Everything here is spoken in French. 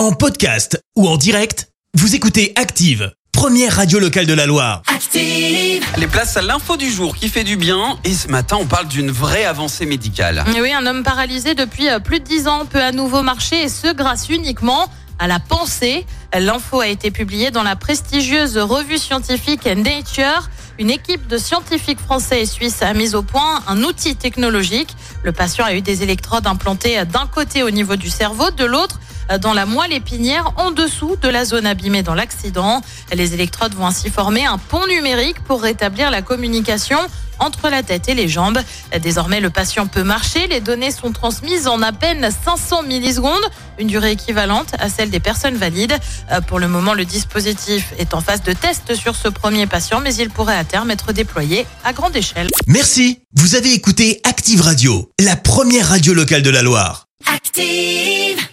En podcast ou en direct, vous écoutez Active, première radio locale de la Loire. Active. Les places à l'info du jour qui fait du bien. Et ce matin, on parle d'une vraie avancée médicale. Et oui, un homme paralysé depuis euh, plus de 10 ans peut à nouveau marcher et ce grâce uniquement à la pensée. L'info a été publiée dans la prestigieuse revue scientifique Nature. Une équipe de scientifiques français et suisses a mis au point un outil technologique. Le patient a eu des électrodes implantées d'un côté au niveau du cerveau, de l'autre dans la moelle épinière en dessous de la zone abîmée dans l'accident. Les électrodes vont ainsi former un pont numérique pour rétablir la communication entre la tête et les jambes. Désormais, le patient peut marcher. Les données sont transmises en à peine 500 millisecondes, une durée équivalente à celle des personnes valides. Euh, Pour le moment, le dispositif est en phase de test sur ce premier patient, mais il pourrait à terme être déployé à grande échelle. Merci, vous avez écouté Active Radio, la première radio locale de la Loire. Active.